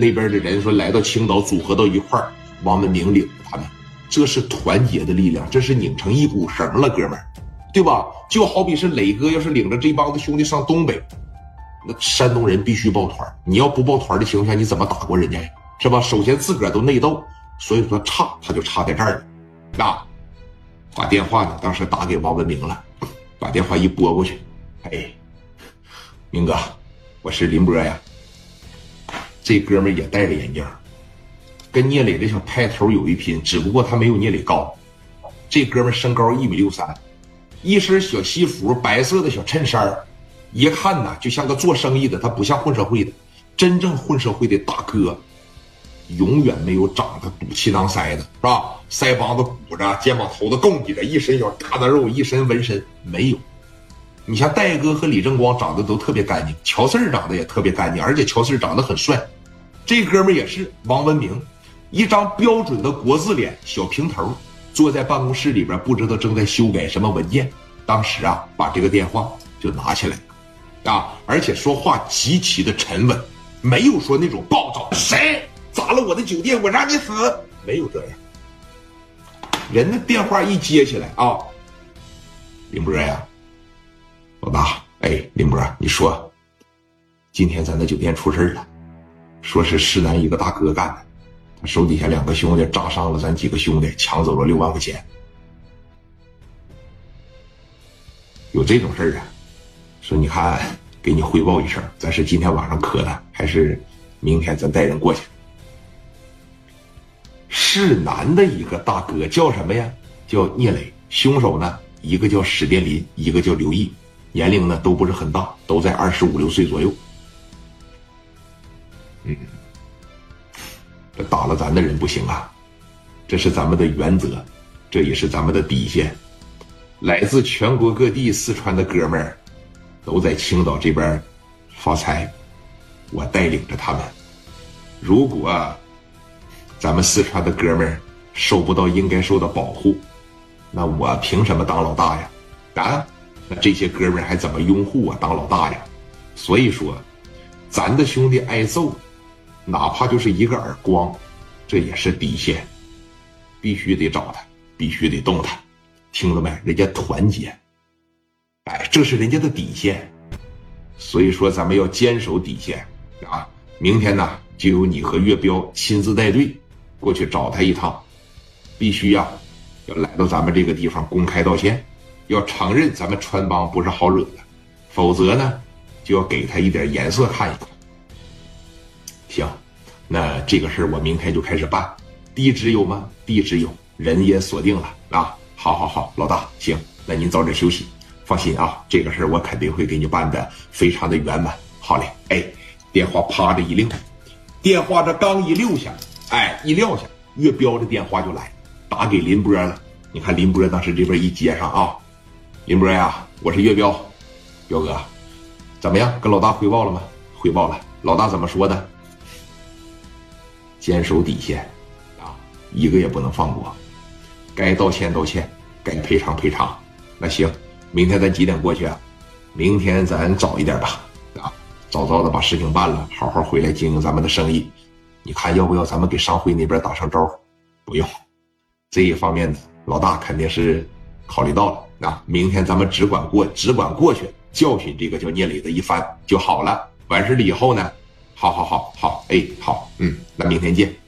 那边的人说来到青岛组合到一块儿，王文明领着他们，这是团结的力量，这是拧成一股绳了，哥们儿，对吧？就好比是磊哥要是领着这帮子兄弟上东北，那山东人必须抱团你要不抱团的情况下，你怎么打过人家呀？是吧？首先自个儿都内斗，所以说差他就差在这儿了，啊，把电话呢当时打给王文明了，把电话一拨过去，哎，明哥，我是林波呀。这哥们也戴着眼镜，跟聂磊这小派头有一拼，只不过他没有聂磊高。这哥们身高一米六三，一身小西服，白色的小衬衫一看呐就像个做生意的，他不像混社会的。真正混社会的大哥，永远没有长得赌气囊腮的，是吧？腮帮子鼓着，肩膀头子拱起着，一身小疙瘩肉，一身纹身，没有。你像戴哥和李正光长得都特别干净，乔四儿长得也特别干净，而且乔四儿长得很帅。这哥们也是王文明，一张标准的国字脸，小平头，坐在办公室里边，不知道正在修改什么文件。当时啊，把这个电话就拿起来，啊，而且说话极其的沉稳，没有说那种暴躁。谁砸了我的酒店，我让你死，没有这样。人的电话一接起来啊，林波呀。老大，哎，林波，你说，今天咱的酒店出事了，说是市南一个大哥干的，他手底下两个兄弟扎伤了咱几个兄弟，抢走了六万块钱。有这种事啊？说你看，给你汇报一声，咱是今天晚上磕的，还是明天咱带人过去？市南的一个大哥叫什么呀？叫聂磊，凶手呢，一个叫史殿林，一个叫刘毅。年龄呢都不是很大，都在二十五六岁左右。嗯，这打了咱的人不行啊，这是咱们的原则，这也是咱们的底线。来自全国各地四川的哥们儿，都在青岛这边发财，我带领着他们。如果咱们四川的哥们儿受不到应该受的保护，那我凭什么当老大呀？啊？那这些哥们儿还怎么拥护我当老大呀？所以说，咱的兄弟挨揍，哪怕就是一个耳光，这也是底线，必须得找他，必须得动他，听着没？人家团结，哎，这是人家的底线。所以说，咱们要坚守底线啊！明天呢，就由你和岳彪亲自带队过去找他一趟，必须呀，要来到咱们这个地方公开道歉。要承认咱们川帮不是好惹的，否则呢，就要给他一点颜色看一看。行，那这个事儿我明天就开始办。地址有吗？地址有，人也锁定了啊。好，好，好，老大，行，那您早点休息。放心啊，这个事儿我肯定会给你办的非常的圆满。好嘞，哎，电话啪着一撂，电话这刚一撂下，哎，一撂下，岳彪的电话就来，打给林波了。你看林波当时这边一接上啊。林波呀，我是岳彪，彪哥，怎么样？跟老大汇报了吗？汇报了。老大怎么说的？坚守底线，啊，一个也不能放过。该道歉道歉，该赔偿赔偿。那行，明天咱几点过去啊？明天咱早一点吧，啊，早早的把事情办了，好好回来经营咱们的生意。你看要不要咱们给商会那边打声招呼？不用，这一方面呢，老大肯定是考虑到了。那明天咱们只管过，只管过去教训这个叫聂磊的一番就好了。完事了以后呢，好好好好，哎，好，嗯，那明天见。